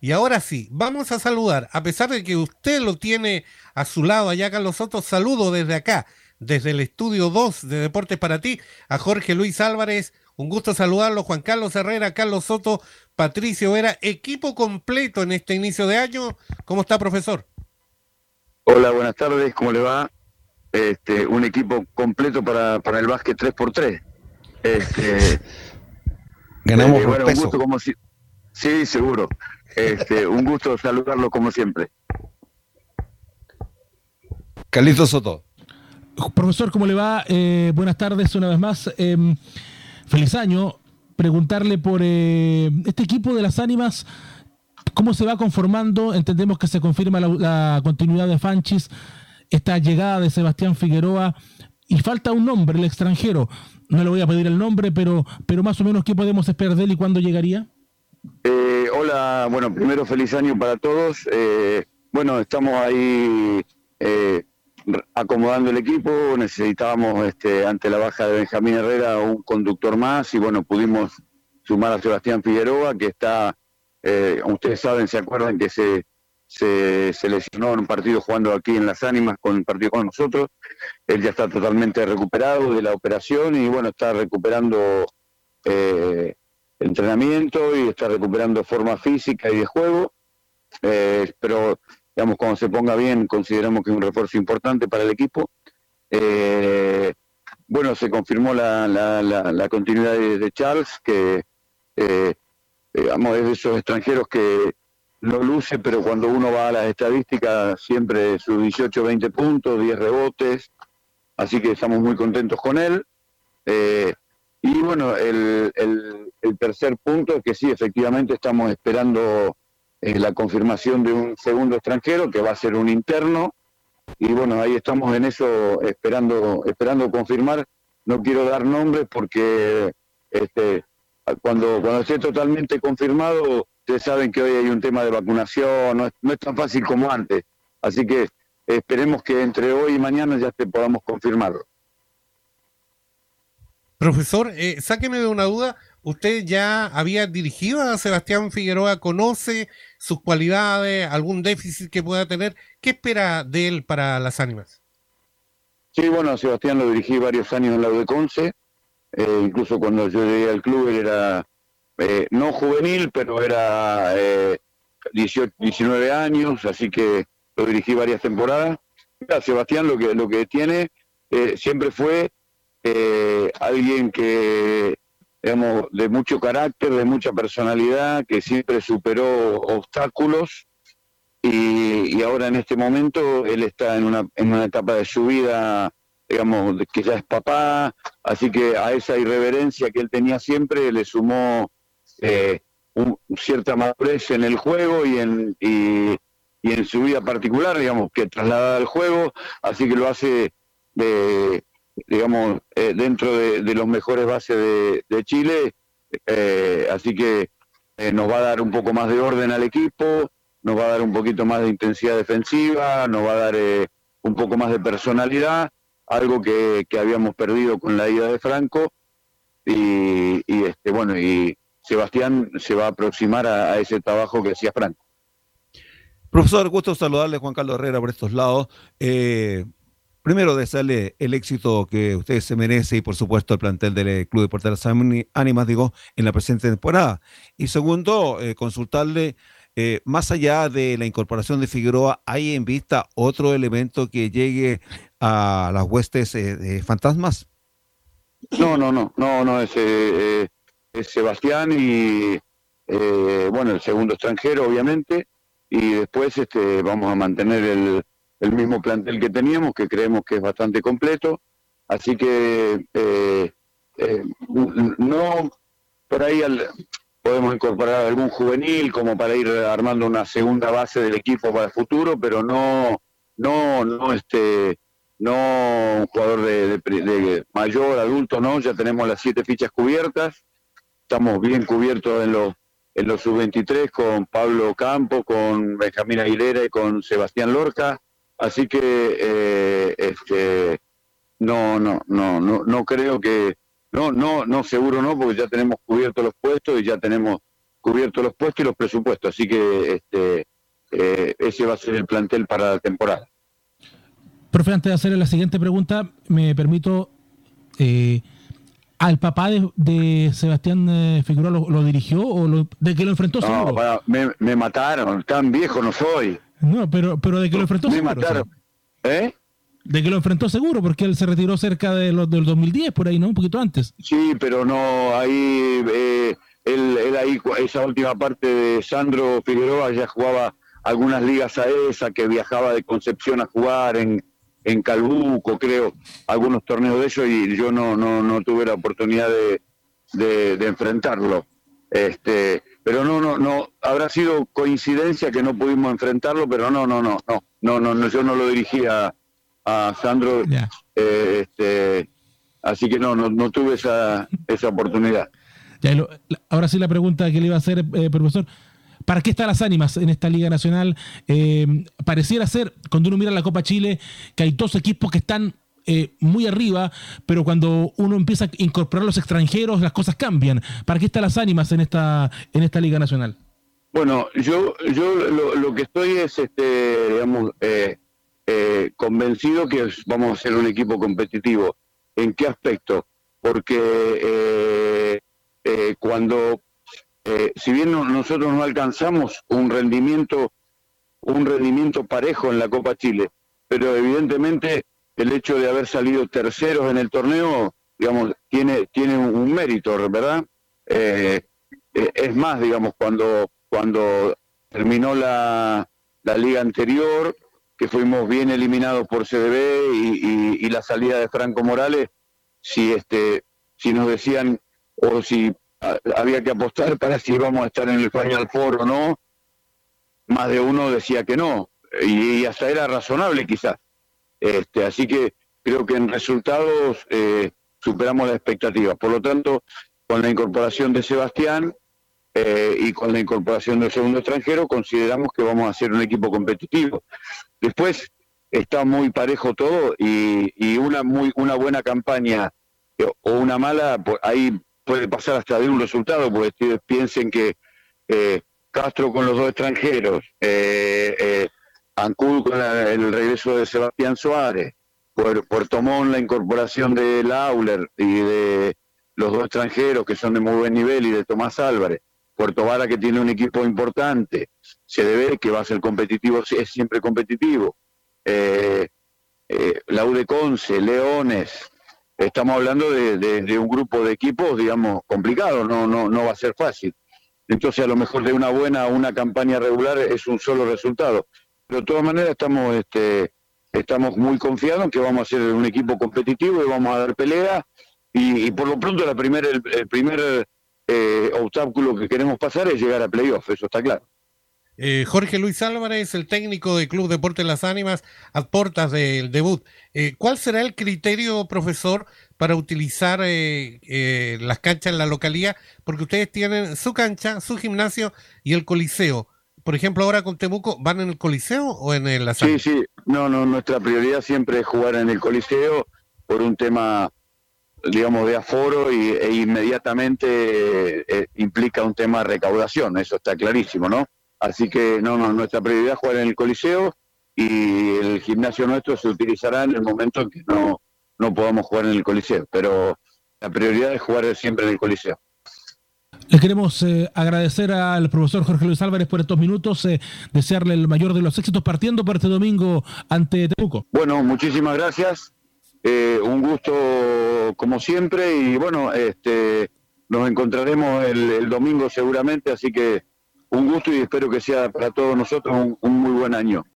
Y ahora sí, vamos a saludar, a pesar de que usted lo tiene a su lado allá, Carlos Soto, saludo desde acá, desde el estudio 2 de Deportes para ti, a Jorge Luis Álvarez. Un gusto saludarlo, Juan Carlos Herrera, Carlos Soto, Patricio Vera, equipo completo en este inicio de año. ¿Cómo está, profesor? Hola, buenas tardes, ¿cómo le va? Este, un equipo completo para, para el básquet 3x3. Este, Ganamos eh, por bueno, peso. Un gusto como si... Sí, seguro. Este, un gusto saludarlo como siempre. Carlito Soto. Profesor, ¿cómo le va? Eh, buenas tardes una vez más. Eh, feliz año. Preguntarle por eh, este equipo de las ánimas, cómo se va conformando. Entendemos que se confirma la, la, continuidad de Fanchis, esta llegada de Sebastián Figueroa y falta un nombre, el extranjero. No le voy a pedir el nombre, pero, pero más o menos qué podemos esperar de él y cuándo llegaría. Eh, hola, bueno, primero feliz año para todos. Eh, bueno, estamos ahí eh, acomodando el equipo, necesitábamos este, ante la baja de Benjamín Herrera un conductor más y bueno, pudimos sumar a Sebastián Figueroa que está, eh, ustedes saben, se acuerdan que se, se, lesionó en un partido jugando aquí en Las Ánimas con un partido con nosotros, él ya está totalmente recuperado de la operación y bueno, está recuperando entrenamiento y está recuperando forma física y de juego, eh, pero digamos, cuando se ponga bien, consideramos que es un refuerzo importante para el equipo. Eh, bueno, se confirmó la, continuidad de, de, Charles, que eh, digamos, es de esos extranjeros que no luce, pero cuando uno va a las estadísticas, siempre sus 18, 20 puntos, 10 rebotes, así que estamos muy contentos con él. Eh, y bueno, el, tercer punto es que sí, efectivamente estamos esperando eh, la confirmación de un segundo extranjero que va a ser un interno. Y bueno ahí estamos en eso esperando esperando confirmar. No quiero dar nombres porque este cuando cuando esté totalmente confirmado ustedes saben que hoy hay un tema de vacunación no es, no es tan fácil como antes. Así que esperemos que entre hoy y mañana ya te podamos confirmarlo profesor eh, sáqueme de una duda usted ya había dirigido a Sebastián Figueroa, conoce sus cualidades, algún déficit que pueda tener. ¿Qué espera de él para las ánimas? Sí, bueno, a Sebastián lo dirigí varios años en la UDECONCE, eh, incluso cuando yo llegué al club él era eh, no juvenil, pero era eh, 18, 19 años, así que lo dirigí varias temporadas. A Sebastián lo que, lo que tiene eh, siempre fue eh, alguien que digamos, de mucho carácter, de mucha personalidad, que siempre superó obstáculos y, ahora en este momento él está en una, en una etapa de su vida, digamos, que ya es papá, así que a esa irreverencia que él tenía siempre le sumó eh, un, cierta madurez en el juego y en, y, y, en su vida particular, digamos, que trasladada al juego, así que lo hace de digamos, eh, dentro de, los mejores bases de, Chile, eh, así que eh, nos va a dar un poco más de orden al equipo, nos va a dar un poquito más de intensidad defensiva, nos va a dar un poco más de personalidad, algo que, habíamos perdido con la ida de Franco, y, este bueno, y Sebastián se va a aproximar a, ese trabajo que hacía Franco. Profesor, gusto saludarle, Juan Carlos Herrera, por estos lados. Primero, desearle el éxito que usted se merece y, por supuesto, el plantel del Club de Deportes Ánimas, digo, en la presente temporada. Y segundo, eh, consultarle, eh, más allá de la incorporación de Figueroa, ¿hay en vista otro elemento que llegue a las huestes eh, fantasmas? No, no, no, no, no, es, eh, es Sebastián y, bueno, el segundo extranjero, obviamente, y después este, vamos a mantener el el mismo plantel que teníamos, que creemos que es bastante completo. Así que eh, eh, no por ahí podemos incorporar algún juvenil como para ir armando una segunda base del equipo para el futuro, pero no, no, no este, no un jugador de, de, mayor, adulto, no. Ya tenemos las siete fichas cubiertas, estamos bien cubiertos en los en los sub-23 con Pablo Campo, con Benjamín Aguilera y con Sebastián Lorca Así que eh, este, no, no, no, no, no creo que, no, no, no, seguro no, porque ya tenemos cubiertos los puestos y ya tenemos cubiertos los puestos y los presupuestos, así que este, eh, ese va a ser el plantel para la temporada. Profe, antes de hacerle la siguiente pregunta, me permito... Eh, ¿Al papá de, Sebastián eh, Figueroa lo, dirigió o de que lo enfrentó? No, me, mataron, tan viejo no soy. No, pero, pero de que lo enfrentó me Mataron. ¿Eh? De que lo enfrentó seguro, porque él se retiró cerca de los del 2010, por ahí, ¿no? Un poquito antes. Sí, pero no, ahí, eh, él, él, ahí, esa última parte de Sandro Figueroa ya jugaba algunas ligas a esa, que viajaba de Concepción a jugar en, en Calbuco, creo, algunos torneos de ellos y yo no, no, no tuve la oportunidad de, de, enfrentarlo. Este, pero no, no, no, habrá sido coincidencia que no pudimos enfrentarlo, pero no, no, no, no, no, no, no yo no lo dirigía a Sandro, eh, este, así que no, no, no tuve esa, esa oportunidad. ahora sí la pregunta que le iba a hacer, eh, profesor, ¿Para qué están las ánimas en esta Liga Nacional? Eh, pareciera ser, cuando uno mira la Copa Chile, que hay dos equipos que están eh, muy arriba, pero cuando uno empieza a incorporar a los extranjeros, las cosas cambian. ¿Para qué están las ánimas en esta, en esta Liga Nacional? Bueno, yo, yo lo, que estoy es, este, digamos, eh, convencido que vamos a ser un equipo competitivo. ¿En qué aspecto? Porque cuando eh, si bien nosotros no alcanzamos un rendimiento, un rendimiento parejo en la Copa Chile, pero evidentemente el hecho de haber salido terceros en el torneo, digamos, tiene, tiene un, mérito, ¿verdad? Eh, eh, es más, digamos, cuando, cuando terminó la, la liga anterior, que fuimos bien eliminados por CDB y, y, la salida de Franco Morales, si este, si nos decían o si había que apostar para si íbamos a estar en el Final Four o no. Más de uno decía que no, y, hasta era razonable quizás. Este, así que creo que en resultados eh, superamos las expectativas. Por lo tanto, con la incorporación de Sebastián eh, y con la incorporación del segundo extranjero, consideramos que vamos a ser un equipo competitivo. Después está muy parejo todo y, una muy una buena campaña o una mala, pues ahí puede pasar hasta de un resultado, porque piensen que eh, Castro con los dos extranjeros, eh, eh, Ancud con el regreso de Sebastián Suárez, Puerto Montt la incorporación de Lauler y de los dos extranjeros que son de muy buen nivel y de Tomás Álvarez, Puerto Vara que tiene un equipo importante, se debe que va a ser competitivo, es siempre competitivo. Eh, eh, Conce, Leones, estamos hablando de, un grupo de equipos, digamos, complicado, no, no, no va a ser fácil. Entonces, a lo mejor de una buena una campaña regular es un solo resultado. Pero de todas maneras estamos, este, estamos muy confiados en que vamos a ser un equipo competitivo y vamos a dar pelea. Y, por lo pronto la primer, el, primer eh, obstáculo que queremos pasar es llegar a playoff, eso está claro. Eh, Jorge Luis Álvarez, el técnico del Club Deporte Las Ánimas, a puertas del debut. Eh, ¿Cuál será el criterio, profesor, para utilizar las canchas en la localidad? Porque ustedes tienen su cancha, su gimnasio y el coliseo. Por ejemplo, ahora con Temuco, ¿van en el coliseo o en el Sí, sí, no, no, nuestra prioridad siempre es jugar en el coliseo por un tema digamos, de aforo y, e inmediatamente implica un tema de recaudación, eso está clarísimo, ¿no? Así que no, no, nuestra prioridad es jugar en el Coliseo y el gimnasio nuestro se utilizará en el momento en que no, no podamos jugar en el Coliseo, pero la prioridad es jugar siempre en el Coliseo. Le queremos eh, agradecer al profesor Jorge Luis Álvarez por estos minutos, eh, desearle el mayor de los éxitos partiendo por este domingo ante Temuco. Bueno, muchísimas gracias, eh, un gusto como siempre y bueno, este, nos encontraremos el, domingo seguramente, así que un gusto y espero que sea para todos nosotros un muy buen año.